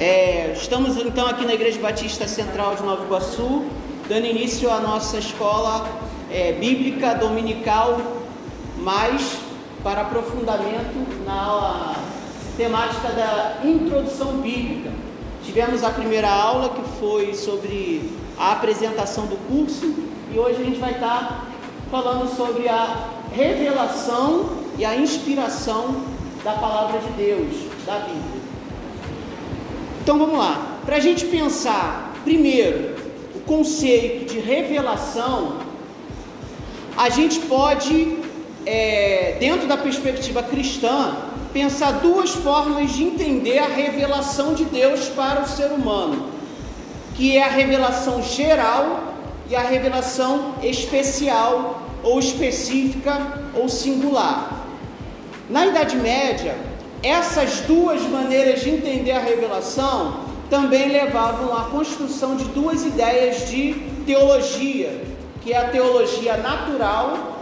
É, estamos então aqui na Igreja Batista Central de Nova Iguaçu, dando início à nossa escola é, bíblica dominical, mais para aprofundamento na temática da introdução bíblica. Tivemos a primeira aula que foi sobre a apresentação do curso e hoje a gente vai estar falando sobre a revelação e a inspiração da palavra de Deus, da Bíblia. Então vamos lá. Para a gente pensar, primeiro, o conceito de revelação, a gente pode, é, dentro da perspectiva cristã, pensar duas formas de entender a revelação de Deus para o ser humano, que é a revelação geral e a revelação especial ou específica ou singular. Na Idade Média, essas duas maneiras de entender a revelação também levavam à construção de duas ideias de teologia, que é a teologia natural,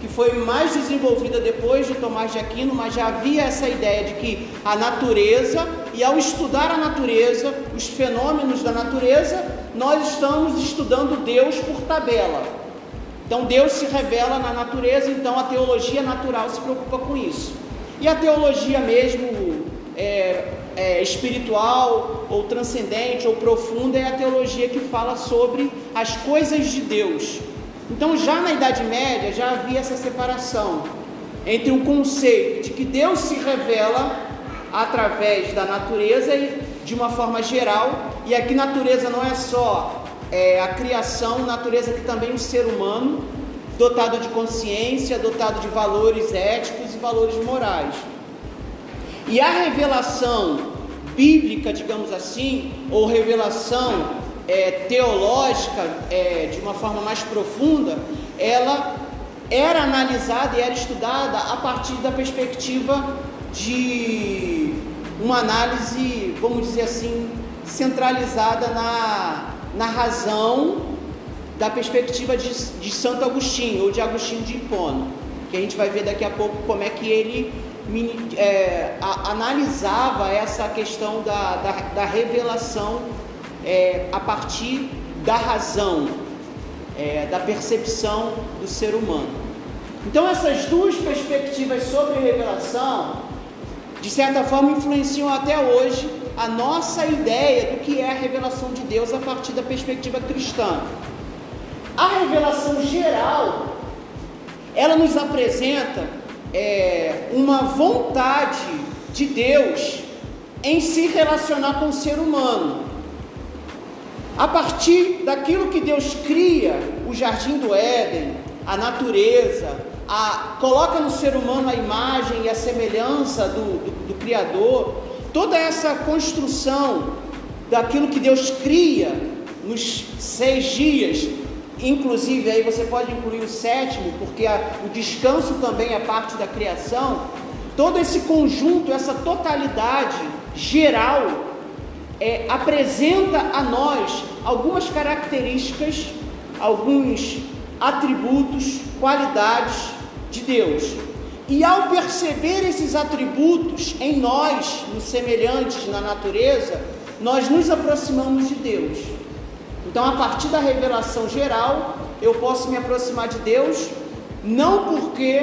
que foi mais desenvolvida depois de Tomás de Aquino, mas já havia essa ideia de que a natureza, e ao estudar a natureza, os fenômenos da natureza, nós estamos estudando Deus por tabela. Então Deus se revela na natureza, então a teologia natural se preocupa com isso. E a teologia mesmo é, é, espiritual ou transcendente ou profunda é a teologia que fala sobre as coisas de Deus. Então já na Idade Média já havia essa separação entre o conceito de que Deus se revela através da natureza e de uma forma geral, e aqui natureza não é só é, a criação, natureza que também o ser humano, dotado de consciência, dotado de valores éticos valores morais. E a revelação bíblica, digamos assim, ou revelação é, teológica, é, de uma forma mais profunda, ela era analisada e era estudada a partir da perspectiva de uma análise, vamos dizer assim, centralizada na, na razão da perspectiva de, de Santo Agostinho ou de Agostinho de Hipona, que a gente vai ver daqui a pouco como é que ele é, analisava essa questão da, da, da revelação é, a partir da razão, é, da percepção do ser humano. Então, essas duas perspectivas sobre revelação, de certa forma, influenciam até hoje a nossa ideia do que é a revelação de Deus a partir da perspectiva cristã. A revelação geral, ela nos apresenta é, uma vontade de Deus em se relacionar com o ser humano. A partir daquilo que Deus cria, o jardim do Éden, a natureza, a, coloca no ser humano a imagem e a semelhança do, do, do Criador, toda essa construção daquilo que Deus cria nos seis dias, inclusive aí você pode incluir o sétimo, porque a, o descanso também é parte da criação. Todo esse conjunto, essa totalidade geral, é, apresenta a nós algumas características, alguns atributos, qualidades de Deus. E ao perceber esses atributos em nós, nos semelhantes na natureza, nós nos aproximamos de Deus. Então, a partir da revelação geral, eu posso me aproximar de Deus, não porque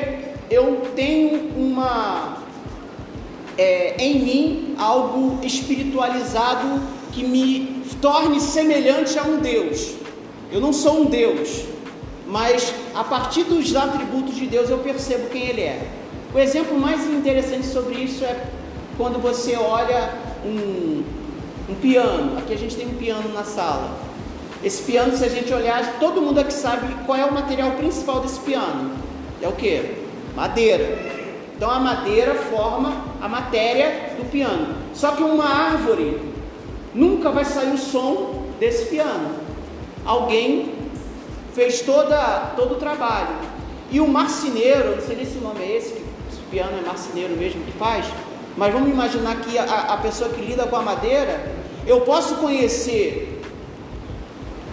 eu tenho uma é, em mim algo espiritualizado que me torne semelhante a um Deus. Eu não sou um Deus, mas a partir dos atributos de Deus eu percebo quem Ele é. O exemplo mais interessante sobre isso é quando você olha um, um piano. Aqui a gente tem um piano na sala. Esse piano, se a gente olhar, todo mundo aqui sabe qual é o material principal desse piano. É o que? Madeira. Então a madeira forma a matéria do piano. Só que uma árvore nunca vai sair o som desse piano. Alguém fez toda, todo o trabalho. E o marceneiro, não sei nem se o nome é esse, que esse piano é marceneiro mesmo que faz, mas vamos imaginar que a, a pessoa que lida com a madeira, eu posso conhecer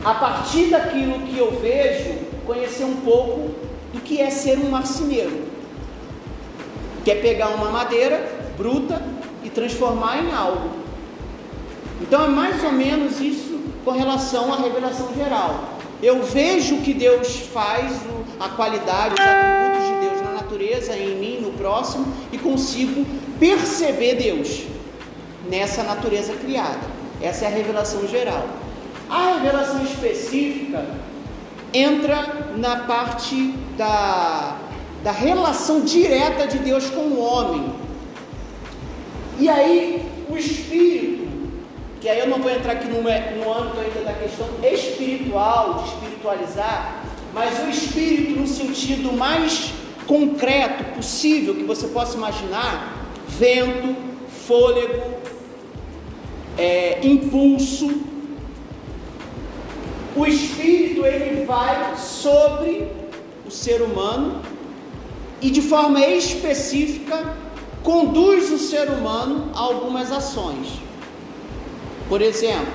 a partir daquilo que eu vejo, conhecer um pouco do que é ser um marceneiro. Que é pegar uma madeira bruta e transformar em algo. Então é mais ou menos isso com relação à revelação geral. Eu vejo o que Deus faz, a qualidade, os atributos de Deus na natureza, em mim, no próximo, e consigo perceber Deus nessa natureza criada. Essa é a revelação geral. A revelação específica entra na parte da, da relação direta de Deus com o homem. E aí, o Espírito, que aí eu não vou entrar aqui no, no âmbito ainda da questão espiritual, de espiritualizar, mas o Espírito no sentido mais concreto possível que você possa imaginar: vento, fôlego, é, impulso. O Espírito ele vai sobre o ser humano e de forma específica conduz o ser humano a algumas ações. Por exemplo,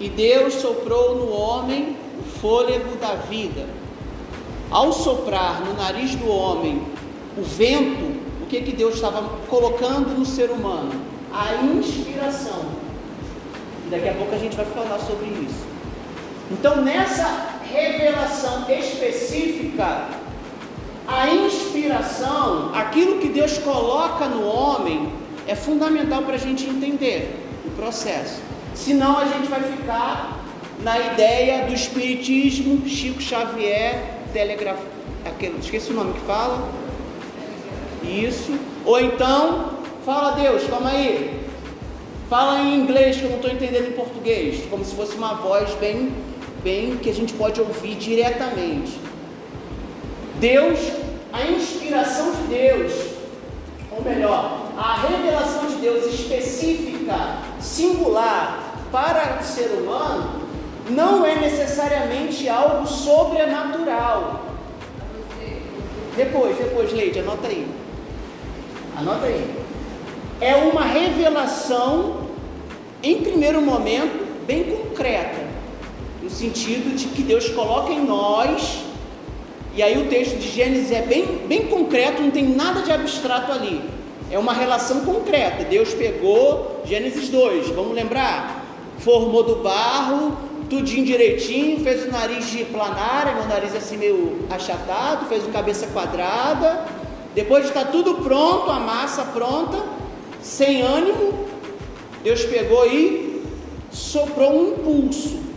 e Deus soprou no homem o fôlego da vida. Ao soprar no nariz do homem o vento, o que que Deus estava colocando no ser humano? A inspiração. E daqui a pouco a gente vai falar sobre isso. Então, nessa revelação específica a inspiração, aquilo que Deus coloca no homem, é fundamental para a gente entender o processo. Senão a gente vai ficar na ideia do espiritismo, Chico Xavier, telegraf... Aquele, esqueci o nome que fala. Isso. Ou então, fala Deus, calma aí. Fala em inglês que eu não estou entendendo em português. Como se fosse uma voz bem, bem que a gente pode ouvir diretamente. Deus, a inspiração de Deus, ou melhor, a revelação de Deus específica, singular para o ser humano, não é necessariamente algo sobrenatural. Depois, depois, Leide, anota aí. Anota aí. É uma revelação, em primeiro momento, bem concreta, no sentido de que Deus coloca em nós e aí o texto de Gênesis é bem, bem concreto, não tem nada de abstrato ali. É uma relação concreta. Deus pegou Gênesis 2, vamos lembrar? Formou do barro, tudinho direitinho, fez o nariz de planária, meu nariz assim meio achatado, fez o cabeça quadrada. Depois de estar tudo pronto, a massa pronta, sem ânimo, Deus pegou e soprou um impulso.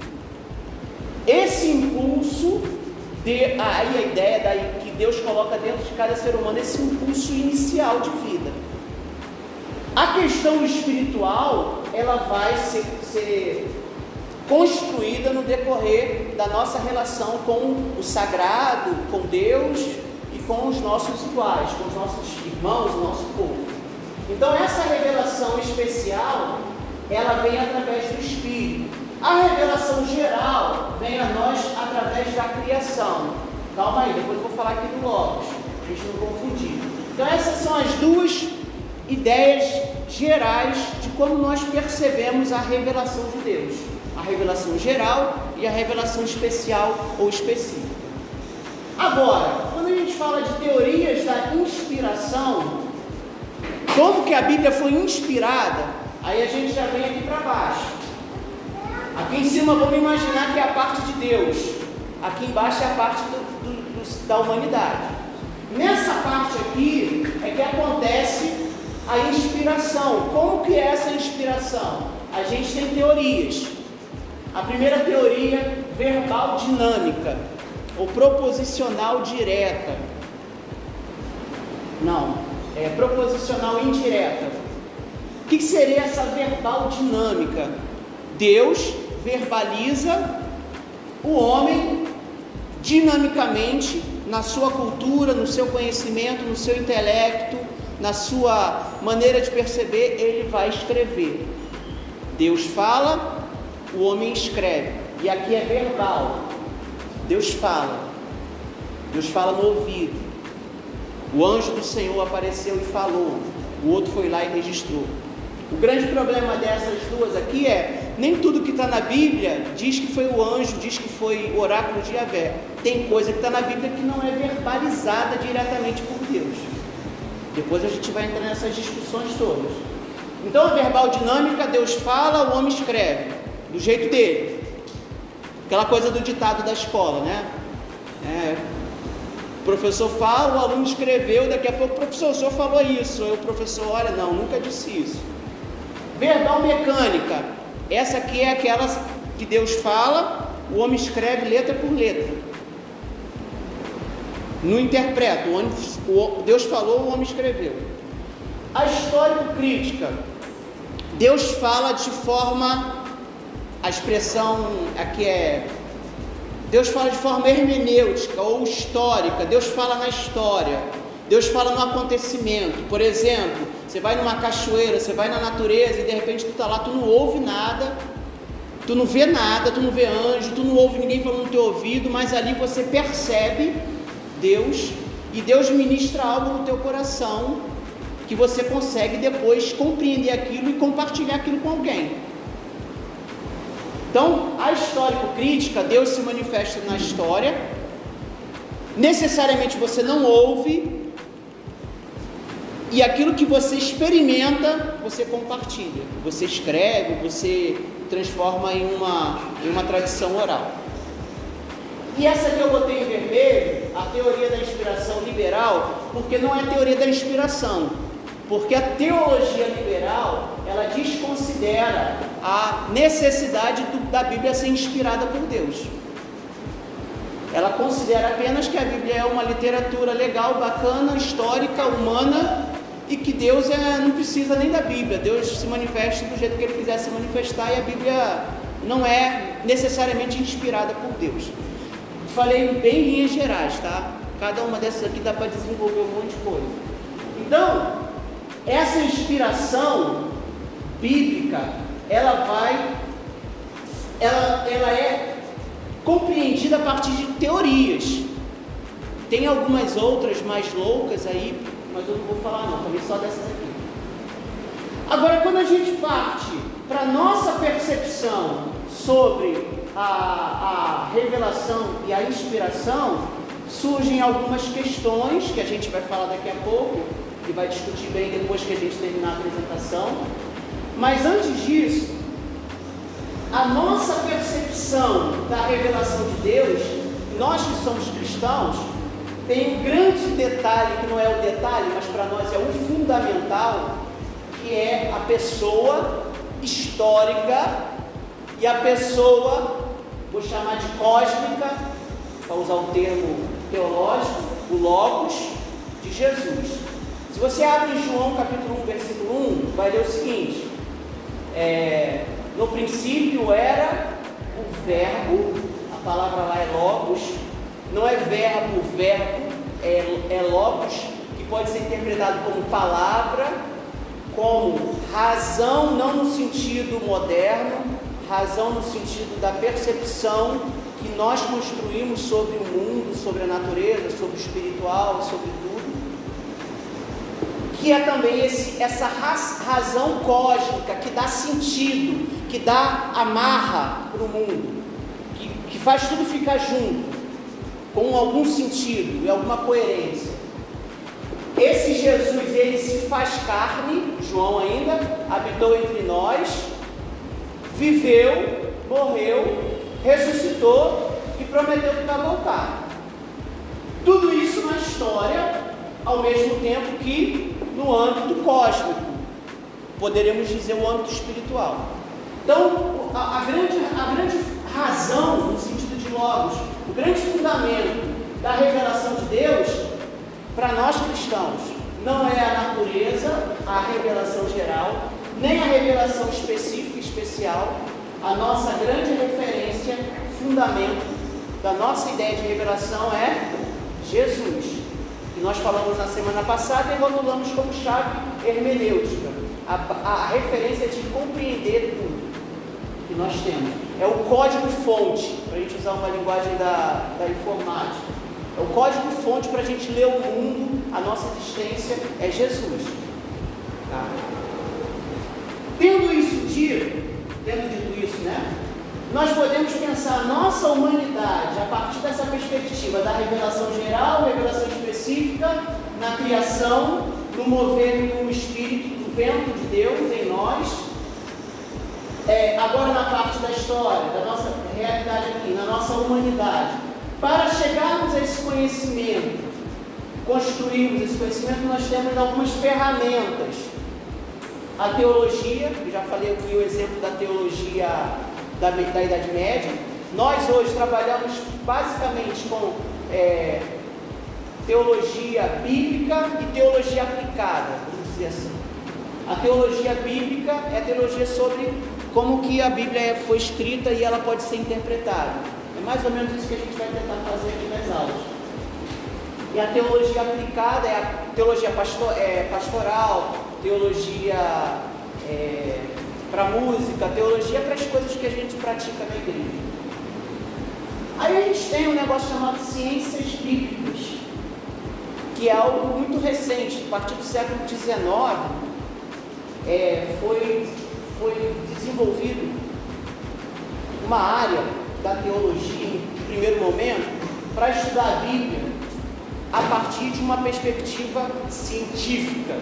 Esse impulso de, aí a ideia daí que Deus coloca dentro de cada ser humano esse impulso inicial de vida. A questão espiritual, ela vai ser, ser construída no decorrer da nossa relação com o sagrado, com Deus e com os nossos iguais, com os nossos irmãos, o nosso povo. Então essa revelação especial, ela vem através do Espírito. A revelação geral vem a nós através da criação. Calma aí, depois vou falar aqui do Logos, a gente não confundir. Então, essas são as duas ideias gerais de como nós percebemos a revelação de Deus: a revelação geral e a revelação especial ou específica. Agora, quando a gente fala de teorias da inspiração, como que a Bíblia foi inspirada, aí a gente já vem aqui para baixo. Em cima vamos imaginar que é a parte de Deus. Aqui embaixo é a parte do, do, do, da humanidade. Nessa parte aqui é que acontece a inspiração. Como que é essa inspiração? A gente tem teorias. A primeira teoria, verbal dinâmica, ou proposicional direta. Não, é proposicional indireta. O que seria essa verbal dinâmica? Deus verbaliza o homem dinamicamente na sua cultura, no seu conhecimento, no seu intelecto, na sua maneira de perceber, ele vai escrever. Deus fala, o homem escreve. E aqui é verbal. Deus fala. Deus fala no ouvido. O anjo do Senhor apareceu e falou. O outro foi lá e registrou. O grande problema dessas duas aqui é nem tudo que está na Bíblia diz que foi o anjo, diz que foi o oráculo de Yahvé. Tem coisa que está na Bíblia que não é verbalizada diretamente por Deus. Depois a gente vai entrar nessas discussões todas. Então, a verbal dinâmica, Deus fala, o homem escreve, do jeito dele. Aquela coisa do ditado da escola, né? É, o professor fala, o aluno escreveu, daqui a pouco o professor, o senhor falou isso. Aí o professor, olha, não, nunca disse isso. Verbal mecânica, essa aqui é aquela que Deus fala, o homem escreve letra por letra. Não interpreta, Deus falou, o homem escreveu. A histórico-crítica, Deus fala de forma, a expressão aqui é, Deus fala de forma hermenêutica ou histórica, Deus fala na história, Deus fala no acontecimento. Por exemplo, você vai numa cachoeira, você vai na natureza e de repente tu está lá, tu não ouve nada, tu não vê nada, tu não vê anjo, tu não ouve ninguém falando no teu ouvido, mas ali você percebe Deus e Deus ministra algo no teu coração que você consegue depois compreender aquilo e compartilhar aquilo com alguém. Então, a histórico-crítica, Deus se manifesta na história, necessariamente você não ouve, e aquilo que você experimenta, você compartilha. Você escreve, você transforma em uma, em uma tradição oral. E essa que eu botei em vermelho, a teoria da inspiração liberal, porque não é teoria da inspiração, porque a teologia liberal ela desconsidera a necessidade do, da Bíblia ser inspirada por Deus. Ela considera apenas que a Bíblia é uma literatura legal, bacana, histórica, humana e que Deus é, não precisa nem da Bíblia, Deus se manifesta do jeito que Ele quiser se manifestar e a Bíblia não é necessariamente inspirada por Deus. Falei bem em linhas gerais, tá? Cada uma dessas aqui dá para desenvolver um monte de coisa. Então, essa inspiração bíblica, ela vai, ela, ela é compreendida a partir de teorias. Tem algumas outras mais loucas aí, mas eu não vou falar não, falei só dessas aqui. Agora, quando a gente parte para a nossa percepção sobre a, a revelação e a inspiração, surgem algumas questões que a gente vai falar daqui a pouco e vai discutir bem depois que a gente terminar a apresentação. Mas antes disso, a nossa percepção da revelação de Deus, nós que somos cristãos, tem um grande detalhe, que não é o detalhe, mas para nós é o fundamental, que é a pessoa histórica e a pessoa, vou chamar de cósmica, para usar um termo teológico, o Logos de Jesus. Se você abre João capítulo 1, versículo 1, vai ler o seguinte: é, No princípio era não é verbo, verbo, é, é logos, que pode ser interpretado como palavra, como razão, não no sentido moderno, razão no sentido da percepção que nós construímos sobre o mundo, sobre a natureza, sobre o espiritual, sobre tudo. Que é também esse, essa razão cósmica que dá sentido, que dá amarra para o mundo, que, que faz tudo ficar junto com algum sentido e alguma coerência. Esse Jesus, ele se faz carne, João ainda, habitou entre nós, viveu, morreu, ressuscitou e prometeu que vai voltar. Tudo isso na história, ao mesmo tempo que no âmbito cósmico, poderemos dizer o âmbito espiritual. Então, a, a grande, a grande razão, no sentido de logos, o grande fundamento da revelação de Deus para nós cristãos não é a natureza, a revelação geral, nem a revelação específica e especial. A nossa grande referência, fundamento da nossa ideia de revelação é Jesus. Que nós falamos na semana passada e rotulamos como chave hermenêutica. A, a, a referência de compreender tudo que nós temos. É o código-fonte, para a gente usar uma linguagem da, da informática. É o código-fonte para a gente ler o mundo, a nossa existência é Jesus. Tá? Tendo isso dito, tendo dito isso, né? Nós podemos pensar a nossa humanidade a partir dessa perspectiva da revelação geral, revelação específica, na criação, no mover do Espírito, do vento de Deus em nós é, agora na parte da história, da nossa realidade aqui, na nossa humanidade, para chegarmos a esse conhecimento, construirmos esse conhecimento, nós temos algumas ferramentas. A teologia, eu já falei aqui o exemplo da teologia da, da Idade Média. Nós hoje trabalhamos basicamente com é, teologia bíblica e teologia aplicada, vamos dizer assim. A teologia bíblica é a teologia sobre como que a Bíblia foi escrita e ela pode ser interpretada. Mais ou menos isso que a gente vai tentar fazer aqui nas aulas. E a teologia aplicada é a teologia pastor, é, pastoral, teologia é, para música, teologia para as coisas que a gente pratica na igreja. Aí a gente tem um negócio chamado ciências bíblicas, que é algo muito recente, a partir do século XIX, é, foi, foi desenvolvido uma área da teologia, em primeiro momento, para estudar a Bíblia a partir de uma perspectiva científica,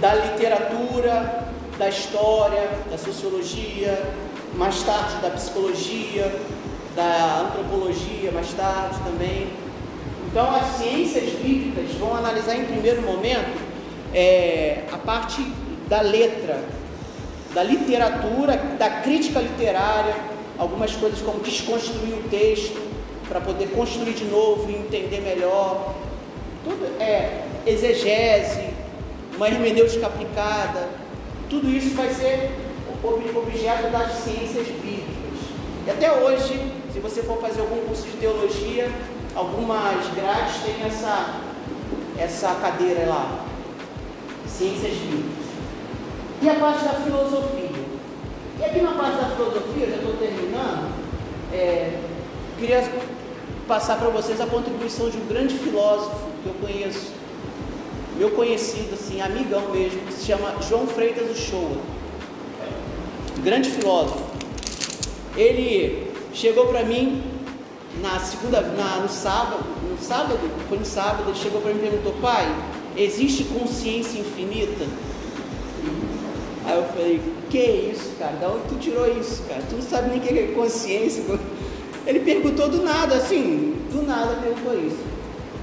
da literatura, da história, da sociologia, mais tarde da psicologia, da antropologia, mais tarde também. Então, as ciências bíblicas vão analisar em primeiro momento é, a parte da letra, da literatura, da crítica literária, algumas coisas como desconstruir o texto para poder construir de novo e entender melhor. Tudo é exegese, uma hermenêutica aplicada, tudo isso vai ser objeto das ciências bíblicas. E até hoje, se você for fazer algum curso de teologia, algumas grades têm essa, essa cadeira lá, ciências bíblicas. E a parte da filosofia. E aqui na parte da filosofia, já estou terminando, é, queria passar para vocês a contribuição de um grande filósofo que eu conheço, meu conhecido, assim, amigão mesmo, que se chama João Freitas Uchoa, grande filósofo. Ele chegou para mim na segunda, na, no sábado, no sábado, foi no sábado, ele chegou para mim e perguntou, pai, existe consciência infinita? Aí eu falei, que isso, cara? Da onde tu tirou isso, cara? Tu não sabe nem o que é consciência. Ele perguntou do nada, assim, do nada perguntou isso.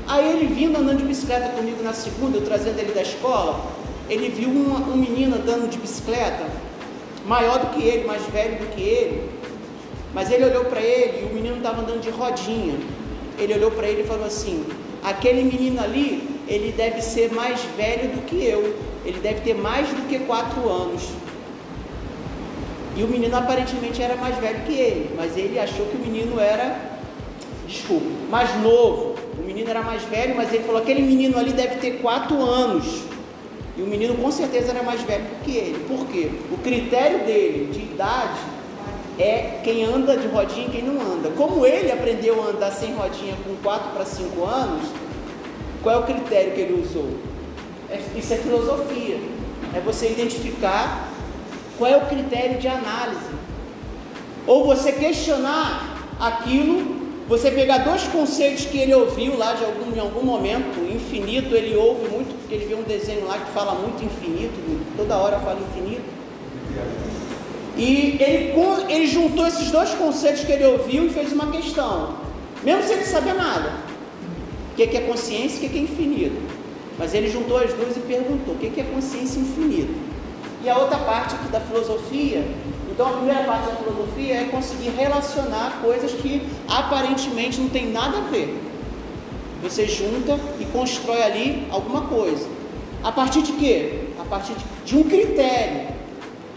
Aí ele vindo andando de bicicleta comigo na segunda, eu trazendo ele da escola, ele viu um, um menino andando de bicicleta, maior do que ele, mais velho do que ele, mas ele olhou para ele e o menino estava andando de rodinha. Ele olhou para ele e falou assim: aquele menino ali, ele deve ser mais velho do que eu, ele deve ter mais do que quatro anos. E o menino aparentemente era mais velho que ele, mas ele achou que o menino era, desculpa, mais novo. O menino era mais velho, mas ele falou: aquele menino ali deve ter quatro anos. E o menino com certeza era mais velho que ele. Por quê? O critério dele de idade é quem anda de rodinha e quem não anda. Como ele aprendeu a andar sem rodinha com 4 para 5 anos, qual é o critério que ele usou? É, isso é filosofia. É você identificar qual é o critério de análise. Ou você questionar aquilo, você pegar dois conceitos que ele ouviu lá de algum, em algum momento, infinito, ele ouve muito, porque ele vê um desenho lá que fala muito infinito, toda hora fala infinito. E ele, ele juntou esses dois conceitos que ele ouviu e fez uma questão, mesmo sem ele saber nada. O que é consciência e o que é infinito. Mas ele juntou as duas e perguntou: o que é consciência infinita? E a outra parte aqui da filosofia, então a primeira parte da filosofia é conseguir relacionar coisas que aparentemente não tem nada a ver. Você junta e constrói ali alguma coisa. A partir de quê? A partir de, um critério.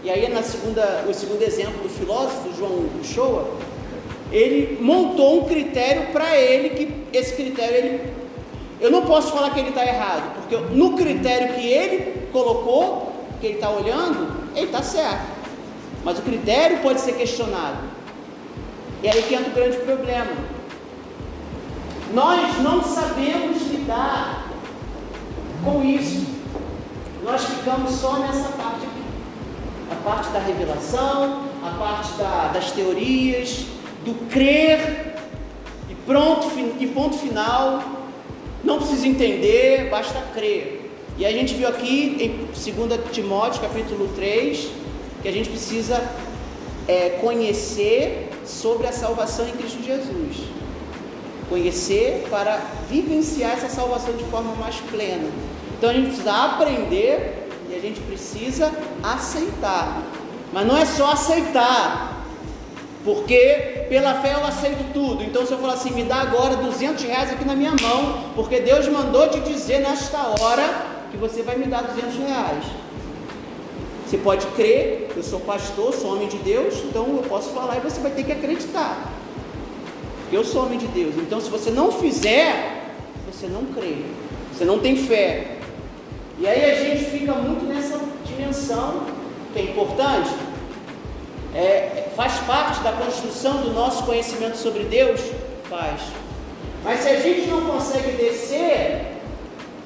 E aí na segunda, o segundo exemplo do filósofo João Shoa, ele montou um critério para ele que esse critério ele eu não posso falar que ele está errado, porque no critério que ele colocou, que ele está olhando, ele está certo. Mas o critério pode ser questionado. E aí que entra o grande problema. Nós não sabemos lidar com isso. Nós ficamos só nessa parte aqui a parte da revelação, a parte da, das teorias, do crer e pronto e ponto final. Não precisa entender, basta crer. E a gente viu aqui em 2 Timóteo capítulo 3 que a gente precisa é, conhecer sobre a salvação em Cristo Jesus. Conhecer para vivenciar essa salvação de forma mais plena. Então a gente precisa aprender e a gente precisa aceitar. Mas não é só aceitar, porque pela fé eu aceito tudo. Então se eu falar assim, me dá agora 200 reais aqui na minha mão, porque Deus mandou te dizer nesta hora que você vai me dar 200 reais. Você pode crer, eu sou pastor, sou homem de Deus, então eu posso falar e você vai ter que acreditar. Eu sou homem de Deus. Então se você não fizer, você não crê. Você não tem fé. E aí a gente fica muito nessa dimensão que é importante. É, faz parte da construção do nosso conhecimento sobre Deus? Faz. Mas se a gente não consegue descer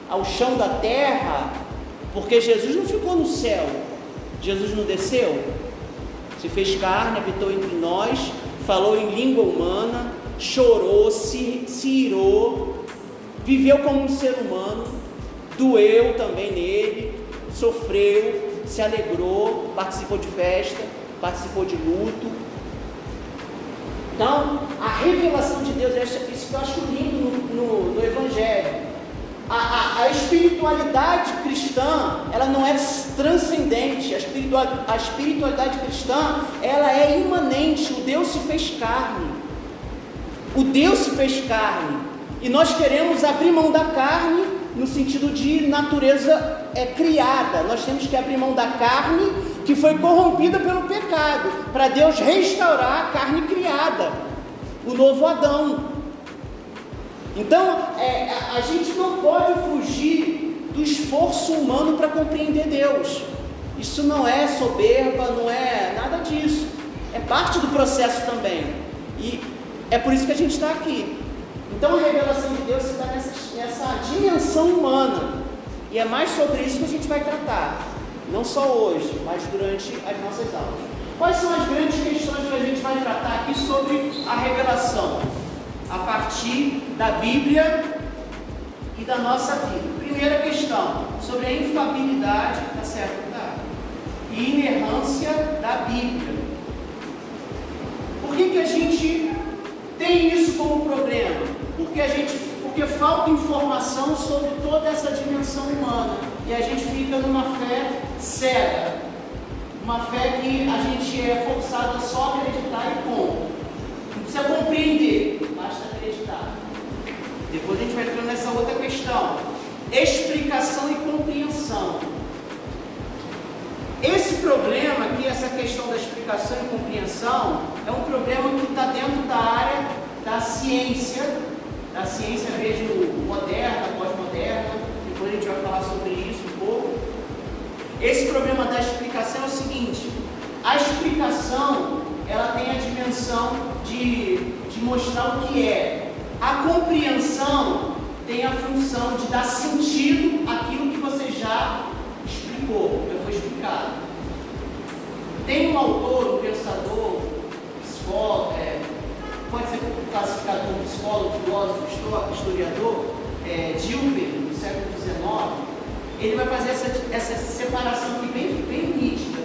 ao chão da terra, porque Jesus não ficou no céu, Jesus não desceu, se fez carne, habitou entre nós, falou em língua humana, chorou, se, se irou, viveu como um ser humano, doeu também nele, sofreu, se alegrou, participou de festa, participou de luto. Então, a revelação de Deus, é isso que eu acho lindo no, no, no Evangelho. A, a, a, espiritualidade cristã, ela não é transcendente, a, espiritual, a espiritualidade cristã, ela é imanente, o Deus se fez carne, o Deus se fez carne, e nós queremos abrir mão da carne no sentido de natureza é criada, nós temos que abrir mão da carne que foi corrompida pelo pecado, para Deus restaurar a carne criada, o novo Adão, então, é, a gente não pode fugir do esforço humano para compreender Deus. Isso não é soberba, não é nada disso. É parte do processo também. E é por isso que a gente está aqui. Então, a revelação de Deus está nessa, nessa dimensão humana. E é mais sobre isso que a gente vai tratar. Não só hoje, mas durante as nossas aulas. Quais são as grandes questões que a gente vai tratar aqui sobre a revelação? a partir da Bíblia e da nossa vida. Primeira questão, sobre a infabilidade, tá certo? Tá? E inerrância da Bíblia. Por que, que a gente tem isso como problema? Porque a gente, porque falta informação sobre toda essa dimensão humana e a gente fica numa fé cega, uma fé que a gente é forçado a só acreditar e ponto. Não precisa compreender, basta acreditar. Depois a gente vai entrar nessa outra questão: explicação e compreensão. Esse problema aqui, essa questão da explicação e compreensão, é um problema que está dentro da área da ciência, da ciência mesmo moderna, pós-moderna, depois a gente vai falar sobre isso um pouco. Esse problema da explicação é o seguinte: a explicação ela tem a dimensão de, de mostrar o que é. A compreensão tem a função de dar sentido àquilo que você já explicou, já foi explicado. Tem um autor, um pensador, psicólogo, é, pode ser classificado como psicólogo, filósofo, historiador, é, Dilber, do século XIX, ele vai fazer essa, essa separação aqui bem, bem nítida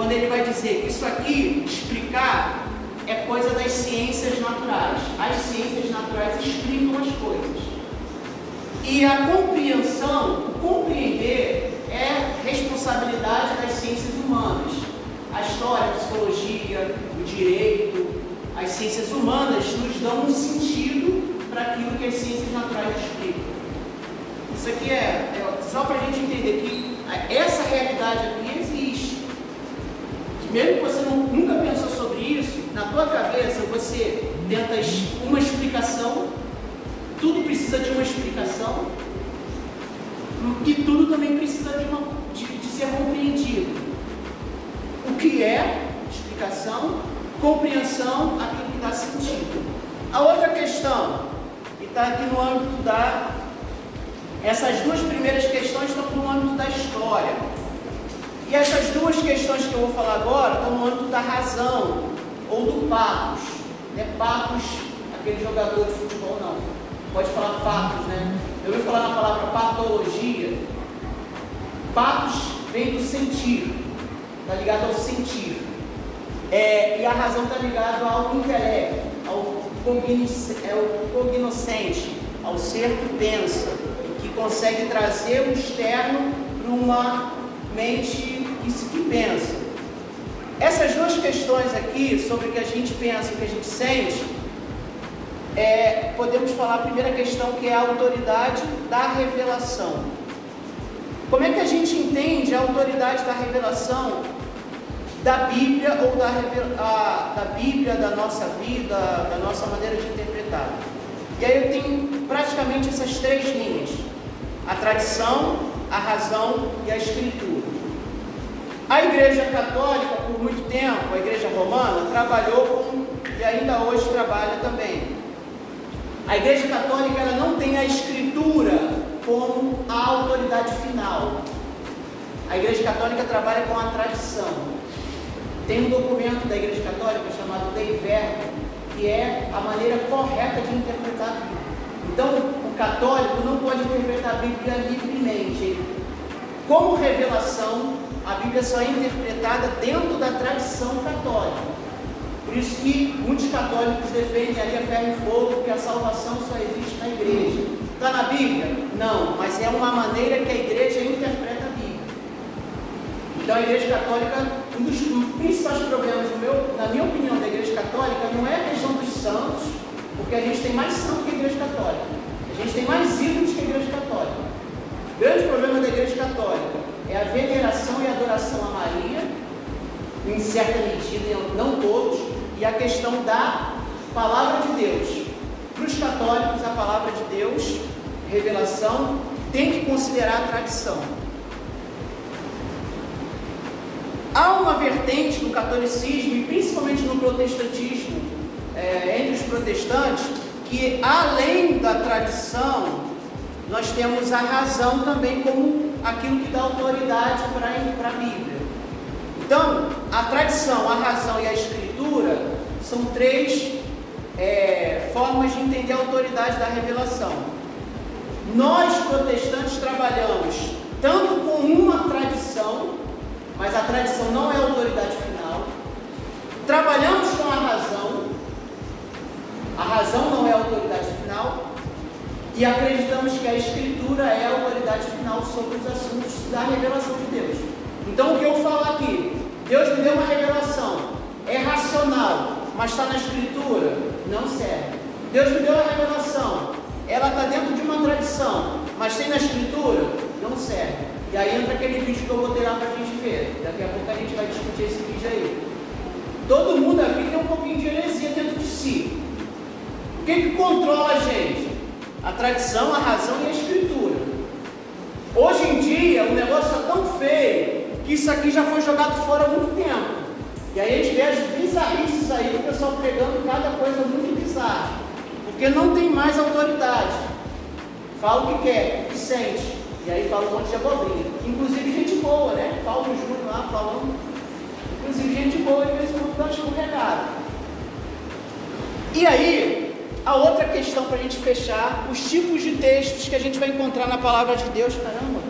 quando ele vai dizer isso aqui, explicar, é coisa das ciências naturais. As ciências naturais explicam as coisas. E a compreensão, compreender, é responsabilidade das ciências humanas. A história, a psicologia, o direito, as ciências humanas nos dão um sentido para aquilo que as ciências naturais explicam. Isso aqui é, é só para a gente entender que essa realidade aqui mesmo que você não, nunca pensou sobre isso, na tua cabeça você tenta uma explicação, tudo precisa de uma explicação, e tudo também precisa de, uma, de, de ser compreendido. O que é explicação, compreensão, aquilo que dá sentido. A outra questão, que está aqui no âmbito da. Essas duas primeiras questões estão no âmbito da história. E essas duas questões que eu vou falar agora estão no âmbito da razão ou do patos. Não é patos, aquele jogador de futebol, não. Pode falar fatos, né? Eu vou falar na palavra patologia. Patos vem do sentir. está ligado ao sentir. É, e a razão está ligada ao intelecto, ao cognoscente, ao ser que pensa, consegue trazer o externo para uma mente que, pensa. Essas duas questões aqui, sobre o que a gente pensa e o que a gente sente, é, podemos falar a primeira questão que é a autoridade da revelação. Como é que a gente entende a autoridade da revelação da Bíblia ou da, a, da Bíblia, da nossa vida, da nossa maneira de interpretar? E aí eu tenho praticamente essas três linhas: a tradição, a razão e a escritura. A Igreja Católica, por muito tempo, a Igreja Romana, trabalhou com, e ainda hoje trabalha também, a Igreja Católica ela não tem a Escritura como a autoridade final. A Igreja Católica trabalha com a tradição. Tem um documento da Igreja Católica chamado Dei Verbo, que é a maneira correta de interpretar a Bíblia. Então, o católico não pode interpretar a Bíblia livremente. Como revelação, a Bíblia só é interpretada dentro da tradição católica. Por isso que muitos católicos defendem ali a ferro e fogo que a salvação só existe na igreja. Está na Bíblia? Não, mas é uma maneira que a igreja interpreta a Bíblia. Então a igreja católica, um dos principais problemas, meu, na minha opinião, da igreja católica não é a questão dos santos, porque a gente tem mais santo que a igreja católica. A gente tem mais ídolos que a igreja católica. O grande problema da igreja católica é a veneração e adoração a Maria, em certa medida, não todos, e a questão da palavra de Deus. Para os católicos, a palavra de Deus, revelação, tem que considerar a tradição. Há uma vertente no catolicismo e principalmente no protestantismo, é, entre os protestantes, que além da tradição, nós temos a razão também como aquilo que dá autoridade para a Bíblia. Então, a tradição, a razão e a escritura são três é, formas de entender a autoridade da revelação. Nós, protestantes, trabalhamos tanto com uma tradição, mas a tradição não é autoridade final. Trabalhamos com a razão, a razão não é a autoridade final. E acreditamos que a Escritura é a autoridade final sobre os assuntos da revelação de Deus. Então, o que eu falo aqui? Deus me deu uma revelação, é racional, mas está na Escritura, não serve. Deus me deu uma revelação, ela está dentro de uma tradição, mas tem na Escritura, não serve. E aí entra aquele vídeo que eu vou ter lá para a gente ver. Daqui a pouco a gente vai discutir esse vídeo aí. Todo mundo aqui tem um pouquinho de heresia dentro de si. Que, que controla a gente? A tradição, a razão e a escritura. Hoje em dia o negócio está tão feio que isso aqui já foi jogado fora há muito tempo. E aí a gente vê as bizarrices aí, o pessoal pregando cada coisa muito bizarra. Porque não tem mais autoridade. Fala o que quer, o que sente. E aí fala um monte de abobrinha. Inclusive gente boa, né? Paulo Júnior lá falando. Inclusive gente boa, vez de quando dá escorregada. E aí, a outra questão para a gente fechar, os tipos de textos que a gente vai encontrar na palavra de Deus. Caramba,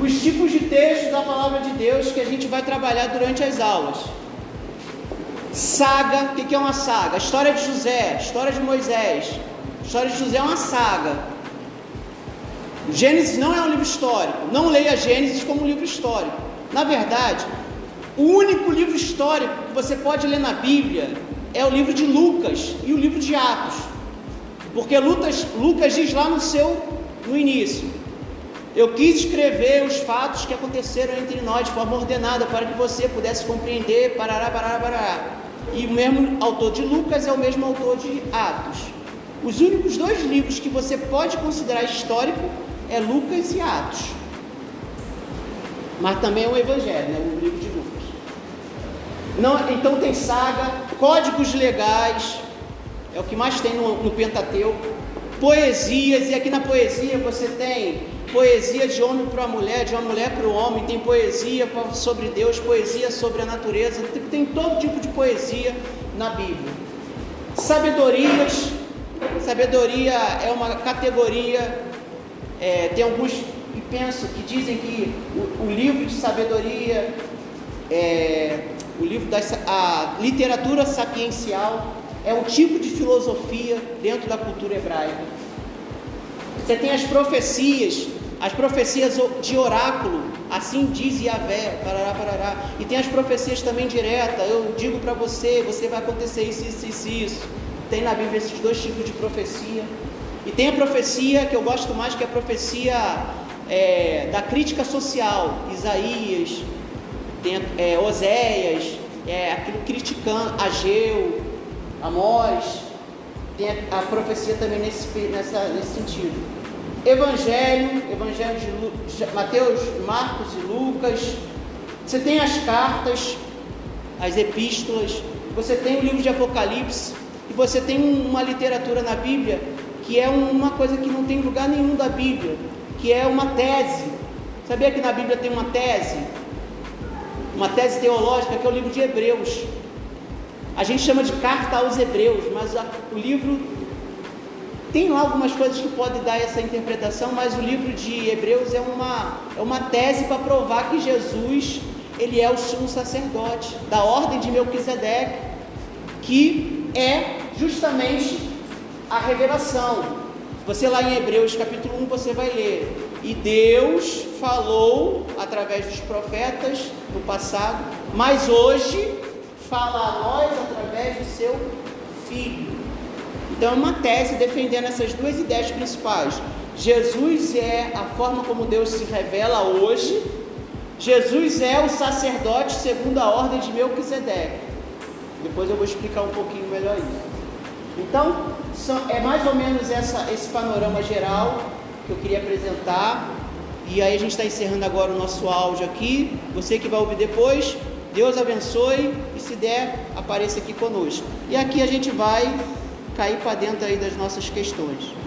os tipos de textos da palavra de Deus que a gente vai trabalhar durante as aulas. Saga, o que é uma saga? História de José, história de Moisés. História de José é uma saga. Gênesis não é um livro histórico. Não leia Gênesis como um livro histórico. Na verdade, o único livro histórico que você pode ler na Bíblia é o livro de Lucas e o livro de Atos. Porque Lucas, Lucas diz lá no seu no início: eu quis escrever os fatos que aconteceram entre nós de forma ordenada para que você pudesse compreender, parará, parará, parará. E o mesmo autor de Lucas é o mesmo autor de Atos. Os únicos dois livros que você pode considerar histórico é Lucas e Atos. Mas também é o Evangelho, né? o livro de Lucas. Não, então tem saga, códigos legais, é o que mais tem no, no Pentateuco, poesias, e aqui na poesia você tem poesia de homem para a mulher, de uma mulher para o homem, tem poesia sobre Deus, poesia sobre a natureza, tem todo tipo de poesia na Bíblia. Sabedorias, sabedoria é uma categoria, é, tem alguns que pensam, que dizem que o, o livro de sabedoria é, o livro da a literatura sapiencial é um tipo de filosofia dentro da cultura hebraica. Você tem as profecias, as profecias de oráculo, assim diz Yahvé, parará, parará. E tem as profecias também diretas, eu digo para você, você vai acontecer isso, isso, isso, isso. Tem na Bíblia esses dois tipos de profecia. E tem a profecia que eu gosto mais, que é a profecia é, da crítica social, Isaías, tem, é, Oséias, é, aquilo criticando Ageu, Amós, tem a, a profecia também nesse, nessa, nesse sentido. Evangelho, Evangelho de Lu, Mateus, Marcos e Lucas. Você tem as cartas, as epístolas, você tem o livro de Apocalipse, e você tem uma literatura na Bíblia que é uma coisa que não tem lugar nenhum da Bíblia, que é uma tese. Sabia que na Bíblia tem uma tese? Uma tese teológica que é o livro de Hebreus. A gente chama de carta aos Hebreus, mas a, o livro tem lá algumas coisas que podem dar essa interpretação, mas o livro de Hebreus é uma, é uma tese para provar que Jesus ele é o sumo sacerdote da ordem de Melquisedeque, que é justamente a revelação. Você lá em Hebreus capítulo 1 você vai ler. E Deus falou através dos profetas no passado, mas hoje fala a nós através do seu filho. Então é uma tese defendendo essas duas ideias principais. Jesus é a forma como Deus se revela hoje. Jesus é o sacerdote segundo a ordem de Melquisedeque. Depois eu vou explicar um pouquinho melhor isso. Então, é mais ou menos essa, esse panorama geral que eu queria apresentar. E aí a gente está encerrando agora o nosso áudio aqui. Você que vai ouvir depois, Deus abençoe e se der, apareça aqui conosco. E aqui a gente vai cair para dentro aí das nossas questões.